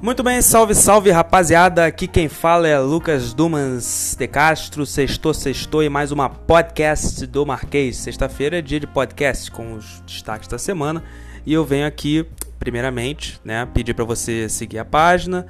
Muito bem, salve, salve rapaziada. Aqui quem fala é Lucas Dumans de Castro. Sextou, sextou e mais uma podcast do Marquês. Sexta-feira é dia de podcast com os destaques da semana. E eu venho aqui, primeiramente, né, pedir para você seguir a página,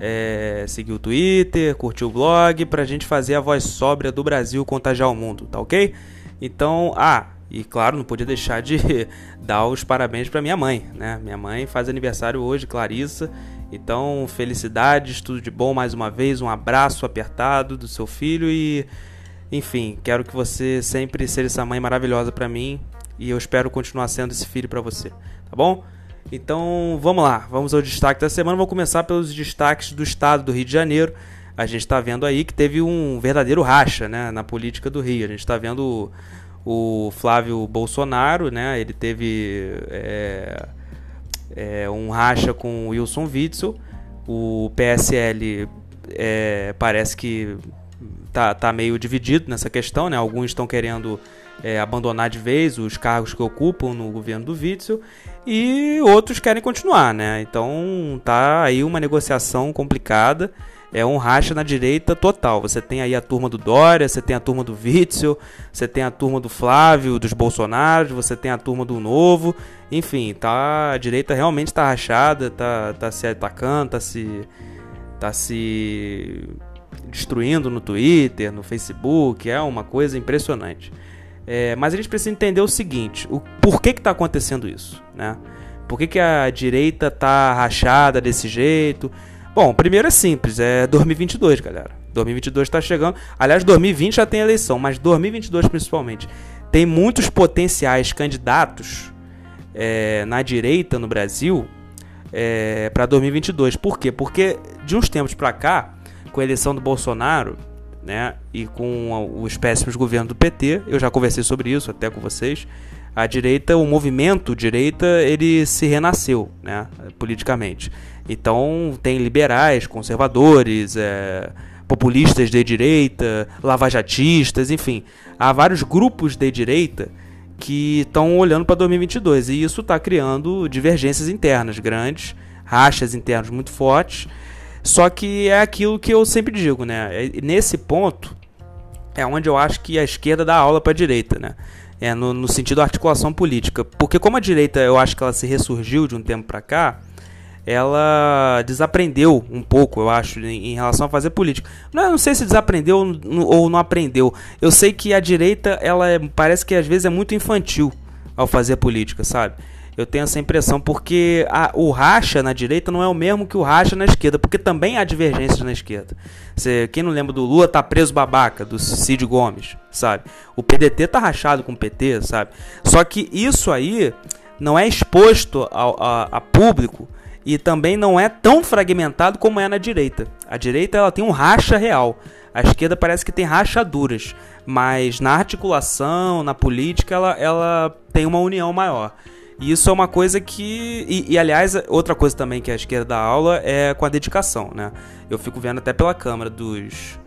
é, seguir o Twitter, curtir o blog, pra gente fazer a voz sóbria do Brasil contagiar o mundo, tá ok? Então, ah, e claro, não podia deixar de dar os parabéns para minha mãe, né? Minha mãe faz aniversário hoje, Clarissa. Então, felicidades, tudo de bom mais uma vez, um abraço apertado do seu filho e enfim, quero que você sempre seja essa mãe maravilhosa para mim e eu espero continuar sendo esse filho para você, tá bom? Então, vamos lá, vamos ao destaque da semana. Vou começar pelos destaques do estado do Rio de Janeiro. A gente está vendo aí que teve um verdadeiro racha né, na política do Rio. A gente está vendo o Flávio Bolsonaro, né? Ele teve é, é, um racha com Wilson Witzel. O PSL é, parece que tá, tá meio dividido nessa questão, né? Alguns estão querendo é, abandonar de vez os cargos que ocupam no governo do Witzel e outros querem continuar, né? Então tá aí uma negociação complicada é um racha na direita total. Você tem aí a turma do Dória, você tem a turma do Witzel, você tem a turma do Flávio, dos Bolsonaros, você tem a turma do Novo. Enfim, tá, a direita realmente está rachada, tá, tá se atacando, tá se, tá se destruindo no Twitter, no Facebook. É uma coisa impressionante. É, mas a gente precisa entender o seguinte: o por que está acontecendo isso, né? Por que, que a direita está rachada desse jeito? Bom, primeiro é simples, é 2022, galera. 2022 está chegando. Aliás, 2020 já tem eleição, mas 2022 principalmente. Tem muitos potenciais candidatos é, na direita no Brasil é, para 2022. Por quê? Porque de uns tempos para cá, com a eleição do Bolsonaro, né, e com os péssimos governos do PT, eu já conversei sobre isso até com vocês. A direita, o movimento direita, ele se renasceu, né, politicamente. Então tem liberais, conservadores, é, populistas de direita, lavajatistas, enfim, há vários grupos de direita que estão olhando para 2022 e isso está criando divergências internas grandes, rachas internas muito fortes. Só que é aquilo que eu sempre digo, né? É, nesse ponto é onde eu acho que a esquerda dá aula para a direita, né? É no, no sentido articulação política, porque como a direita eu acho que ela se ressurgiu de um tempo para cá, ela desaprendeu um pouco, eu acho, em, relação a fazer política. Não, não sei se desaprendeu ou não aprendeu. Eu sei que a direita, ela é, parece que às vezes é muito infantil ao fazer política, sabe? Eu tenho essa impressão porque a, o racha na direita não é o mesmo que o racha na esquerda, porque também há divergências na esquerda. Você, quem não lembra do Lula tá preso babaca, do Cid Gomes, sabe? O PDT tá rachado com o PT, sabe? Só que isso aí não é exposto ao, a, a público e também não é tão fragmentado como é na direita. A direita ela tem um racha real. A esquerda parece que tem rachaduras, mas na articulação, na política, ela, ela tem uma união maior. E isso é uma coisa que. E, e, aliás, outra coisa também que a esquerda dá aula é com a dedicação, né? Eu fico vendo até pela Câmara dos,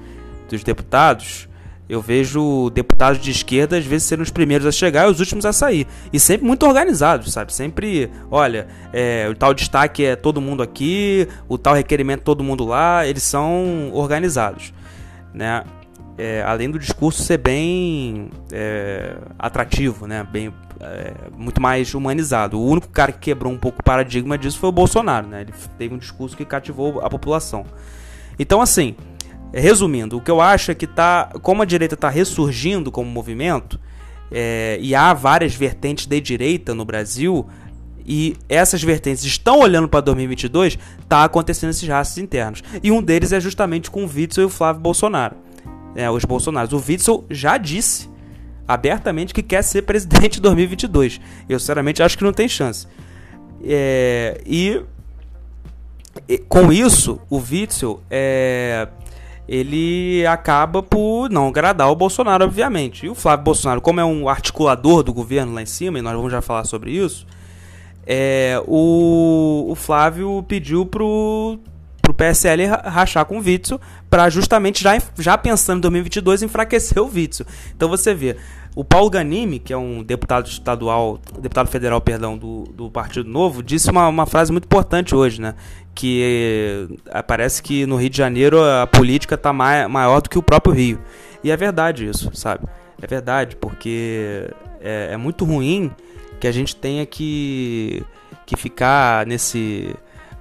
dos Deputados eu vejo deputados de esquerda às vezes serem os primeiros a chegar e os últimos a sair. E sempre muito organizados, sabe? Sempre, olha, é, o tal destaque é todo mundo aqui, o tal requerimento todo mundo lá, eles são organizados, né? É, além do discurso ser bem é, atrativo, né? Bem, é, muito mais humanizado. O único cara que quebrou um pouco o paradigma disso foi o Bolsonaro, né? Ele teve um discurso que cativou a população. Então, assim, Resumindo, o que eu acho é que tá, como a direita está ressurgindo como movimento, é, e há várias vertentes de direita no Brasil, e essas vertentes estão olhando para 2022, está acontecendo esses rastros internos. E um deles é justamente com o Witzel e o Flávio Bolsonaro. É, os Bolsonaros. O Witzel já disse abertamente que quer ser presidente em 2022. Eu, sinceramente, acho que não tem chance. É, e, e, com isso, o Witzel é, ele acaba por não agradar o Bolsonaro, obviamente. E o Flávio Bolsonaro, como é um articulador do governo lá em cima, e nós vamos já falar sobre isso, é, o, o Flávio pediu pro, pro PSL rachar com o Witzel para justamente já, já pensando em 2022 enfraquecer o Witzel. Então você vê, O Paulo Ganimi, que é um deputado estadual, deputado federal, perdão, do, do Partido Novo, disse uma, uma frase muito importante hoje, né? Que eh, parece que no Rio de Janeiro a política está mai, maior do que o próprio Rio. E é verdade isso, sabe? É verdade, porque é, é muito ruim que a gente tenha que, que ficar nesse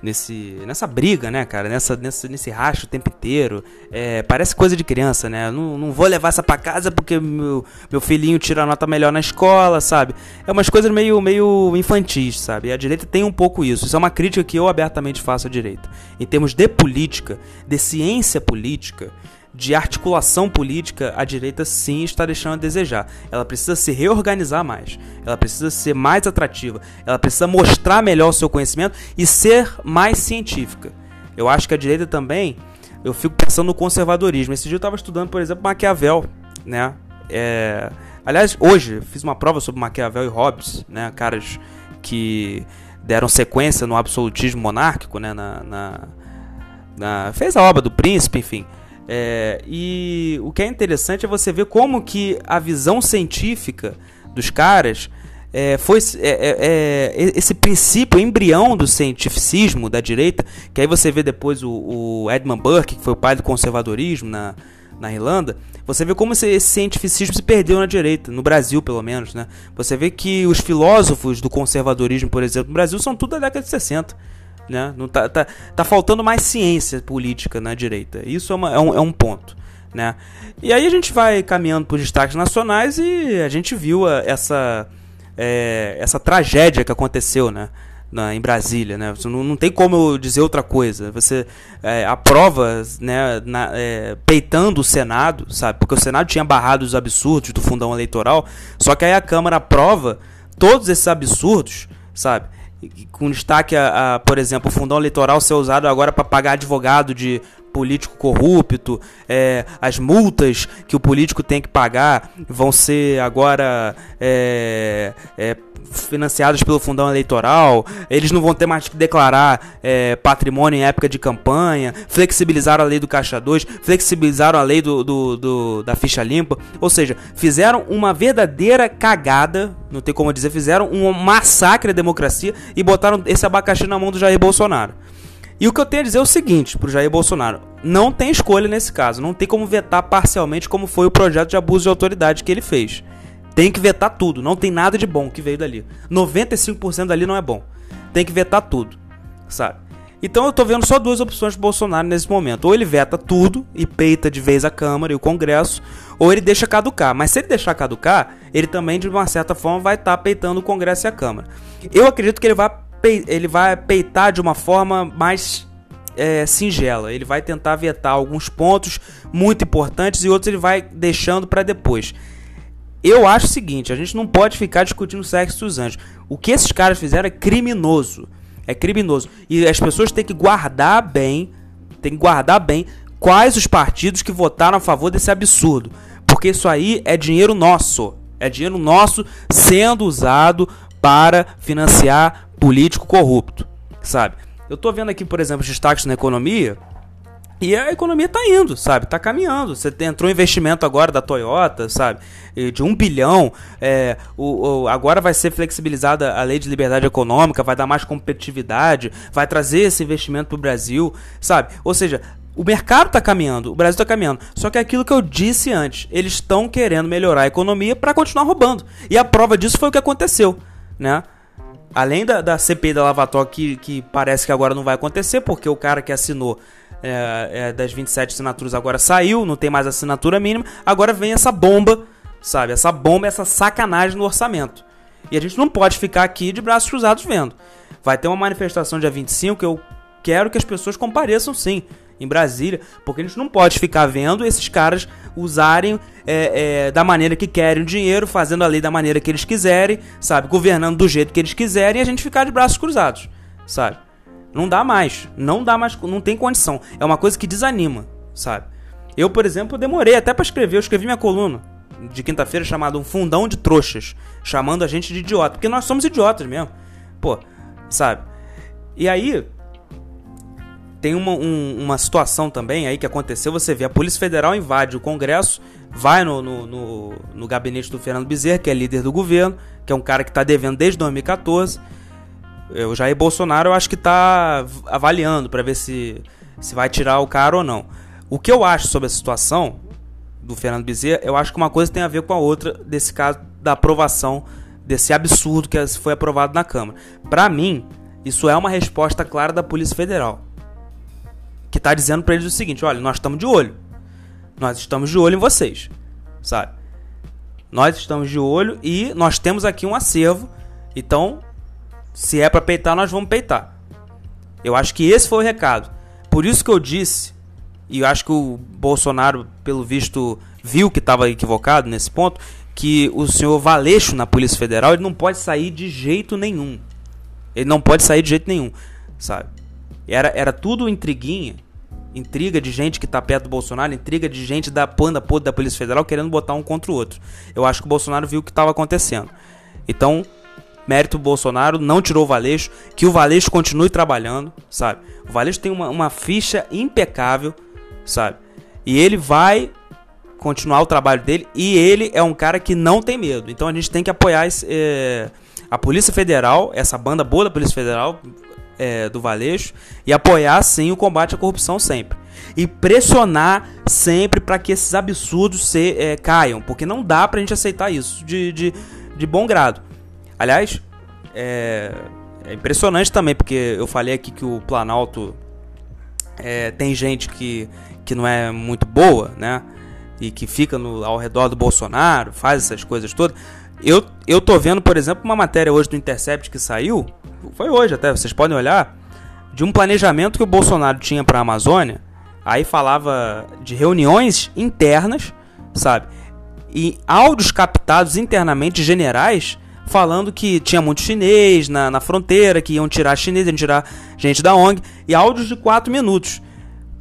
nesse, nessa briga, né, cara? Nessa, nessa, nesse racho o tempo inteiro. É, parece coisa de criança, né? Não, não vou levar essa pra casa porque meu, meu filhinho tira nota melhor na escola, sabe? É umas coisas meio, meio infantis, sabe? E a direita tem um pouco isso. Isso é uma crítica que eu abertamente faço à direita. Em termos de política, de ciência política, de articulação política, a direita sim está deixando a desejar. Ela precisa se reorganizar mais, ela precisa ser mais atrativa, ela precisa mostrar melhor o seu conhecimento e ser mais científica. Eu acho que a direita também, eu fico pensando no conservadorismo. Esse dia eu estava estudando, por exemplo, Maquiavel, né? É... Aliás, hoje fiz uma prova sobre Maquiavel e Hobbes, né? Caras que deram sequência no absolutismo monárquico, né? Na, na, na... Fez a obra do príncipe, enfim. É, e o que é interessante é você ver como que a visão científica dos caras é, foi é, é, é esse princípio, embrião do cientificismo da direita, que aí você vê depois o, o Edmund Burke, que foi o pai do conservadorismo na, na Irlanda, você vê como esse, esse cientificismo se perdeu na direita, no Brasil pelo menos, né? Você vê que os filósofos do conservadorismo, por exemplo, no Brasil são tudo da década de 60. Né? Não tá, tá, tá faltando mais ciência política na direita. Isso é, uma, é, um, é um ponto. Né? E aí a gente vai caminhando por destaques nacionais e a gente viu a, essa, é, essa tragédia que aconteceu né? Na, em Brasília. Né? Não, não tem como eu dizer outra coisa. Você é, aprova né, na, é, peitando o Senado, sabe? Porque o Senado tinha barrado os absurdos do fundão eleitoral, só que aí a Câmara aprova todos esses absurdos, sabe? Com destaque a, a, por exemplo, o fundão eleitoral ser usado agora para pagar advogado de político corrupto, é, as multas que o político tem que pagar vão ser agora é, é, financiadas pelo fundão eleitoral, eles não vão ter mais que declarar é, patrimônio em época de campanha, flexibilizaram a lei do Caixa 2, flexibilizaram a lei do, do, do, da ficha limpa, ou seja, fizeram uma verdadeira cagada, não tem como dizer, fizeram um massacre à democracia e botaram esse abacaxi na mão do Jair Bolsonaro. E o que eu tenho a dizer é o seguinte pro Jair Bolsonaro: não tem escolha nesse caso, não tem como vetar parcialmente como foi o projeto de abuso de autoridade que ele fez. Tem que vetar tudo, não tem nada de bom que veio dali. 95% dali não é bom. Tem que vetar tudo, sabe? Então eu tô vendo só duas opções pro Bolsonaro nesse momento. Ou ele veta tudo e peita de vez a Câmara e o Congresso, ou ele deixa caducar. Mas se ele deixar caducar, ele também de uma certa forma vai estar tá peitando o Congresso e a Câmara. Eu acredito que ele vai ele vai peitar de uma forma mais é, singela. Ele vai tentar vetar alguns pontos muito importantes e outros ele vai deixando para depois. Eu acho o seguinte: a gente não pode ficar discutindo o sexo dos anjos. O que esses caras fizeram é criminoso. É criminoso. E as pessoas têm que guardar bem, têm que guardar bem quais os partidos que votaram a favor desse absurdo. Porque isso aí é dinheiro nosso. É dinheiro nosso sendo usado para financiar político corrupto, sabe? Eu tô vendo aqui, por exemplo, os destaques na economia e a economia tá indo, sabe? Tá caminhando. Você entrou investimento agora da Toyota, sabe? De um bilhão. É, o, o, agora vai ser flexibilizada a lei de liberdade econômica, vai dar mais competitividade, vai trazer esse investimento pro Brasil, sabe? Ou seja, o mercado está caminhando, o Brasil está caminhando. Só que é aquilo que eu disse antes, eles estão querendo melhorar a economia para continuar roubando. E a prova disso foi o que aconteceu, né? Além da, da CPI da Lavatória, que, que parece que agora não vai acontecer, porque o cara que assinou é, é, das 27 assinaturas agora saiu, não tem mais assinatura mínima, agora vem essa bomba, sabe? Essa bomba, essa sacanagem no orçamento. E a gente não pode ficar aqui de braços cruzados vendo. Vai ter uma manifestação dia 25 que eu quero que as pessoas compareçam sim em Brasília, porque a gente não pode ficar vendo esses caras usarem é, é, da maneira que querem o dinheiro, fazendo a lei da maneira que eles quiserem, sabe? Governando do jeito que eles quiserem e a gente ficar de braços cruzados, sabe? Não dá mais, não dá mais, não tem condição. É uma coisa que desanima, sabe? Eu, por exemplo, demorei até para escrever, eu escrevi minha coluna de quinta-feira chamada Um Fundão de Trouxas, chamando a gente de idiota, porque nós somos idiotas mesmo. Pô, sabe? E aí, tem uma, um, uma situação também aí que aconteceu. Você vê, a Polícia Federal invade o Congresso, vai no, no, no, no gabinete do Fernando Bezerra, que é líder do governo, que é um cara que está devendo desde 2014. O Jair Bolsonaro eu acho que está avaliando para ver se, se vai tirar o cara ou não. O que eu acho sobre a situação do Fernando Bezerra, eu acho que uma coisa tem a ver com a outra desse caso da aprovação desse absurdo que foi aprovado na Câmara. Para mim, isso é uma resposta clara da Polícia Federal que está dizendo para eles o seguinte: olha, nós estamos de olho. Nós estamos de olho em vocês, sabe? Nós estamos de olho e nós temos aqui um acervo. Então, se é para peitar, nós vamos peitar. Eu acho que esse foi o recado. Por isso que eu disse, e eu acho que o Bolsonaro, pelo visto, viu que estava equivocado nesse ponto, que o senhor Valeixo na Polícia Federal ele não pode sair de jeito nenhum. Ele não pode sair de jeito nenhum, sabe? Era, era tudo intriguinha intriga de gente que tá perto do Bolsonaro, intriga de gente da panda podre da Polícia Federal querendo botar um contra o outro. Eu acho que o Bolsonaro viu o que estava acontecendo. Então, mérito do Bolsonaro, não tirou o Valeixo, que o Valeixo continue trabalhando, sabe? O Valeixo tem uma, uma ficha impecável, sabe? E ele vai continuar o trabalho dele e ele é um cara que não tem medo. Então a gente tem que apoiar esse, é, a Polícia Federal, essa banda boa da Polícia Federal, é, do Valeixo e apoiar sim o combate à corrupção sempre. E pressionar sempre para que esses absurdos se, é, caiam, porque não dá para a gente aceitar isso de, de, de bom grado. Aliás, é, é, impressionante também, porque eu falei aqui que o Planalto é, tem gente que, que não é muito boa, né? E que fica no, ao redor do Bolsonaro, faz essas coisas todas. Eu, eu tô vendo, por exemplo, uma matéria hoje do Intercept que saiu, foi hoje até, vocês podem olhar, de um planejamento que o Bolsonaro tinha para a Amazônia. Aí falava de reuniões internas, sabe? E áudios captados internamente generais falando que tinha muito chinês na, na fronteira, que iam tirar chinês, iam tirar gente da ONG, e áudios de 4 minutos.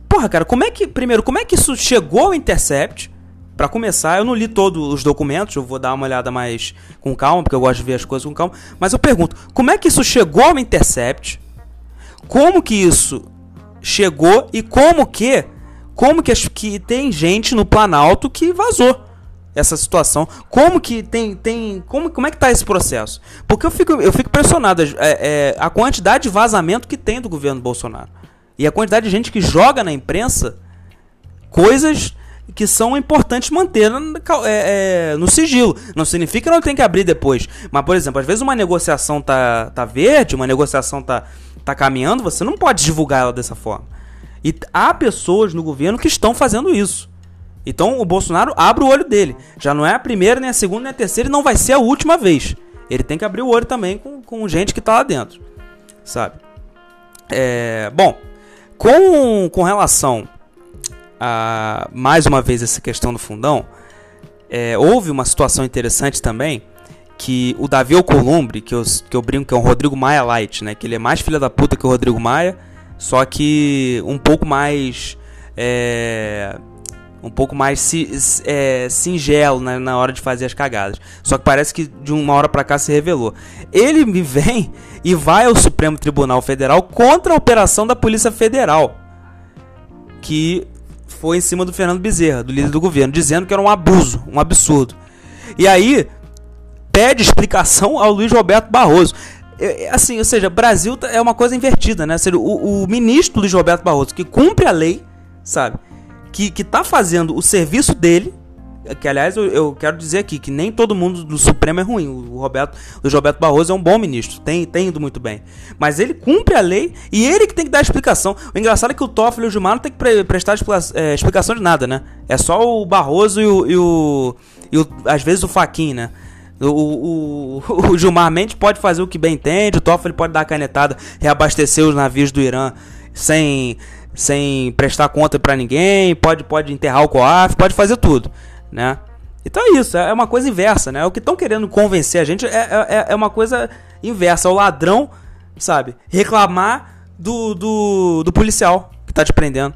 Porra, cara, como é que. Primeiro, como é que isso chegou ao Intercept? Para começar, eu não li todos os documentos, eu vou dar uma olhada mais com calma, porque eu gosto de ver as coisas com calma. Mas eu pergunto, como é que isso chegou ao Intercept? Como que isso chegou e como que, como que, que tem gente no Planalto que vazou essa situação? Como que tem, tem, como, como é que tá esse processo? Porque eu fico, eu fico impressionado é, é, a quantidade de vazamento que tem do governo Bolsonaro e a quantidade de gente que joga na imprensa coisas que são importantes manter é, é, no sigilo. Não significa que não tem que abrir depois. Mas, por exemplo, às vezes uma negociação tá, tá verde, uma negociação tá, tá caminhando, você não pode divulgar ela dessa forma. E há pessoas no governo que estão fazendo isso. Então o Bolsonaro abre o olho dele. Já não é a primeira, nem a segunda, nem a terceira, e não vai ser a última vez. Ele tem que abrir o olho também com, com gente que está lá dentro. Sabe? É, bom, com, com relação a, mais uma vez essa questão do fundão, é, houve uma situação interessante também que o Davi Alcolumbre, que eu, que eu brinco que é um Rodrigo Maia Light, né? Que ele é mais filha da puta que o Rodrigo Maia, só que um pouco mais. É, um pouco mais si, é, singelo né, na hora de fazer as cagadas. Só que parece que de uma hora para cá se revelou. Ele me vem e vai ao Supremo Tribunal Federal contra a operação da Polícia Federal. Que foi em cima do Fernando Bezerra, do líder do governo, dizendo que era um abuso, um absurdo. E aí pede explicação ao Luiz Roberto Barroso. É, é, assim, ou seja, Brasil tá, é uma coisa invertida, né? O, o ministro Luiz Roberto Barroso, que cumpre a lei, sabe? Que, que tá fazendo o serviço dele, que aliás eu, eu, quero dizer aqui que nem todo mundo do Supremo é ruim. O Roberto, o Roberto Barroso é um bom ministro, tem, tem ido muito bem. Mas ele cumpre a lei e ele que tem que dar explicação. O engraçado é que o Toffoli e o Gilmar não tem que pre prestar é, explicação de nada, né? É só o Barroso e o, e o, e o às vezes o Faquin, né? O, o, o, Gilmar Mendes pode fazer o que bem entende, o Toffoli pode dar a canetada, reabastecer os navios do Irã sem, sem prestar conta para ninguém, pode, pode enterrar o COAF, pode fazer tudo né? Então é isso, é uma coisa inversa, né? O que estão querendo convencer a gente é, é, é uma coisa inversa. É o ladrão, sabe, reclamar do, do, do policial que tá te prendendo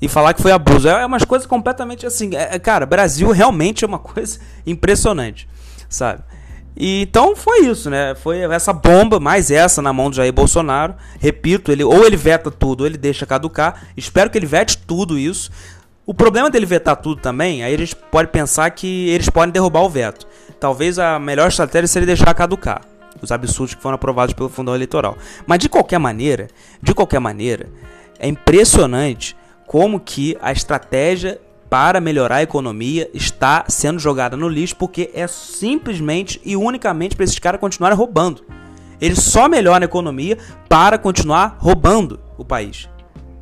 e falar que foi abuso. É, é umas coisas completamente assim. É, é cara, Brasil realmente é uma coisa impressionante, sabe? E então foi isso, né? Foi essa bomba, mais essa na mão do Jair Bolsonaro. Repito, ele ou ele veta tudo, ou ele deixa caducar. Espero que ele vete tudo isso. O problema dele vetar tudo também, aí a gente pode pensar que eles podem derrubar o veto. Talvez a melhor estratégia seria deixar caducar os absurdos que foram aprovados pelo Fundão Eleitoral. Mas de qualquer maneira, de qualquer maneira, é impressionante como que a estratégia para melhorar a economia está sendo jogada no lixo porque é simplesmente e unicamente para esses caras continuarem roubando. Eles só melhoram a economia para continuar roubando o país.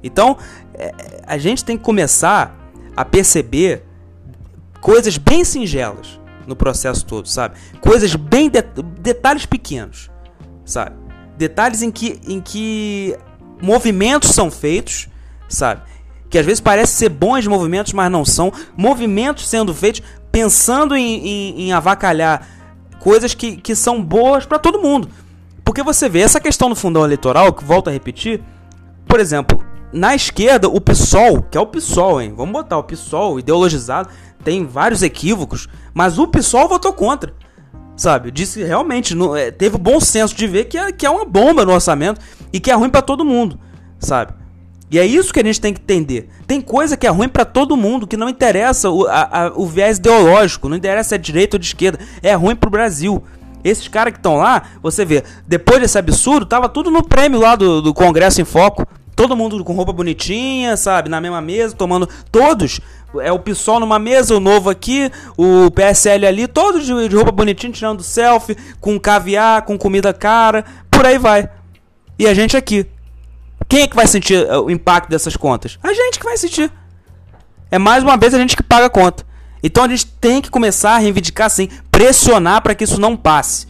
Então, é, a gente tem que começar a perceber coisas bem singelas no processo todo, sabe? Coisas bem de, detalhes pequenos, sabe? Detalhes em que em que movimentos são feitos, sabe? Que às vezes parece ser bons movimentos, mas não são. Movimentos sendo feitos pensando em, em, em avacalhar coisas que, que são boas para todo mundo. Porque você vê essa questão do fundão eleitoral, que volta a repetir, por exemplo, na esquerda, o PSOL, que é o PSOL, hein? Vamos botar o PSOL ideologizado, tem vários equívocos, mas o PSOL votou contra. Sabe? Disse realmente, é, teve o bom senso de ver que é, que é uma bomba no orçamento e que é ruim para todo mundo, sabe? E é isso que a gente tem que entender. Tem coisa que é ruim para todo mundo, que não interessa o, a, a, o viés ideológico, não interessa se é direita ou de esquerda, é ruim pro Brasil. Esses caras que estão lá, você vê, depois desse absurdo, tava tudo no prêmio lá do, do Congresso em Foco. Todo mundo com roupa bonitinha, sabe? Na mesma mesa, tomando. Todos. É o PSOL numa mesa, o novo aqui, o PSL ali, todos de, de roupa bonitinha, tirando selfie, com caviar, com comida cara, por aí vai. E a gente aqui. Quem é que vai sentir eh, o impacto dessas contas? A gente que vai sentir. É mais uma vez a gente que paga a conta. Então a gente tem que começar a reivindicar assim, pressionar para que isso não passe.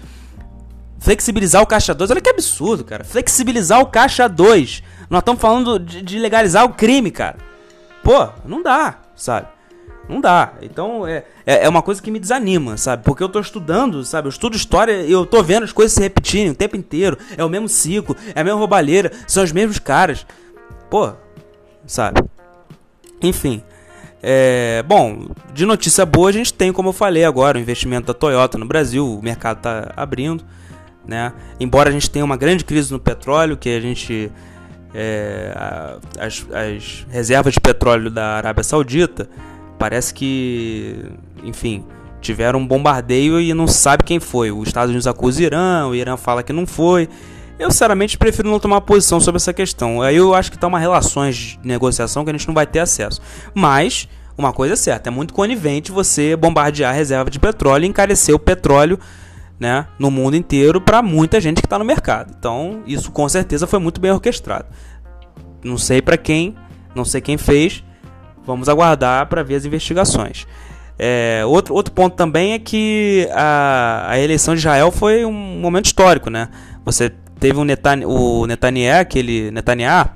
Flexibilizar o caixa 2, olha que absurdo, cara. Flexibilizar o caixa 2. Nós estamos falando de, de, legalizar o crime, cara. Pô, não dá, sabe? Não dá. Então é, é, é, uma coisa que me desanima, sabe? Porque eu tô estudando, sabe? Eu estudo história e eu tô vendo as coisas se repetirem o tempo inteiro. É o mesmo ciclo, é a mesma roubalheira, são os mesmos caras. Pô, sabe? Enfim. É, bom, de notícia boa a gente tem, como eu falei agora, o investimento da Toyota no Brasil, o mercado está abrindo, né? Embora a gente tenha uma grande crise no petróleo, que a gente é, as, as reservas de petróleo da Arábia Saudita, parece que, enfim, tiveram um bombardeio e não sabe quem foi. Os Estados Unidos acusa o Irã, o Irã fala que não foi. Eu, sinceramente, prefiro não tomar posição sobre essa questão. Aí eu acho que tá uma relações de negociação que a gente não vai ter acesso. Mas, uma coisa é certa, é muito conivente você bombardear a reserva de petróleo e encarecer o petróleo né, no mundo inteiro para muita gente que está no mercado. Então, isso com certeza foi muito bem orquestrado. Não sei para quem, não sei quem fez. Vamos aguardar para ver as investigações. É, outro, outro ponto também é que a, a eleição de Israel foi um momento histórico, né? Você teve um Netan, o Netanyahu, aquele Netanyahu,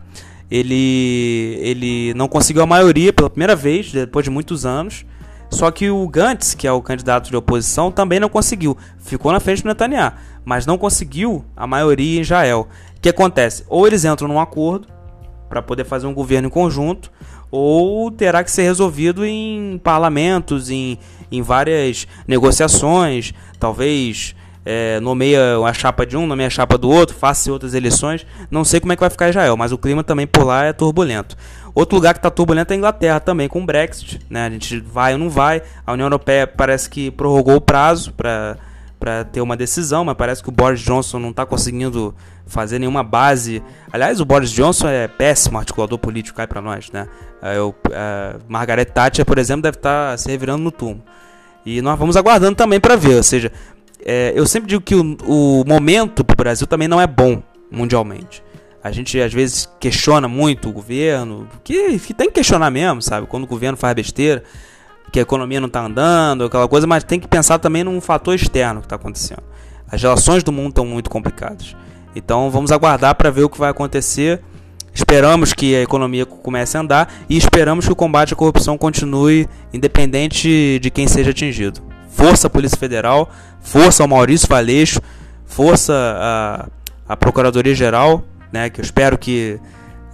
ele, ele não conseguiu a maioria pela primeira vez, depois de muitos anos. Só que o Gantz, que é o candidato de oposição, também não conseguiu. Ficou na frente do Netanyahu, mas não conseguiu a maioria em Israel. O que acontece? Ou eles entram num acordo para poder fazer um governo em conjunto, ou terá que ser resolvido em parlamentos, em, em várias negociações, talvez é, nomeia a chapa de um, nomeia a chapa do outro, faça outras eleições. Não sei como é que vai ficar Israel, mas o clima também por lá é turbulento. Outro lugar que está turbulento é a Inglaterra também, com o Brexit. Né? A gente vai ou não vai. A União Europeia parece que prorrogou o prazo para para ter uma decisão, mas parece que o Boris Johnson não está conseguindo fazer nenhuma base. Aliás, o Boris Johnson é péssimo articulador político, cai para nós, né? Eu, a Margaret Thatcher, por exemplo, deve estar tá se revirando no túmulo. E nós vamos aguardando também para ver. Ou seja, é, eu sempre digo que o, o momento para o Brasil também não é bom mundialmente. A gente às vezes questiona muito o governo, que, que tem que questionar mesmo, sabe? Quando o governo faz besteira, que a economia não está andando, aquela coisa, mas tem que pensar também num fator externo que está acontecendo. As relações do mundo estão muito complicadas. Então vamos aguardar para ver o que vai acontecer. Esperamos que a economia comece a andar e esperamos que o combate à corrupção continue, independente de quem seja atingido. Força a Polícia Federal, força ao Maurício Valeixo, força a Procuradoria Geral né, que eu espero que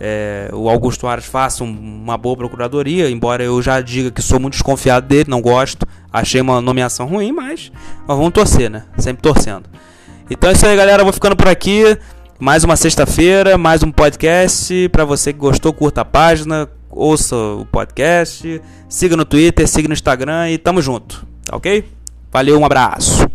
é, o Augusto Aras faça um, uma boa procuradoria, embora eu já diga que sou muito desconfiado dele, não gosto, achei uma nomeação ruim, mas, mas vamos torcer, né? Sempre torcendo. Então é isso aí, galera. Vou ficando por aqui. Mais uma sexta-feira, mais um podcast. Para você que gostou, curta a página, ouça o podcast, siga no Twitter, siga no Instagram e tamo junto, tá ok? Valeu, um abraço.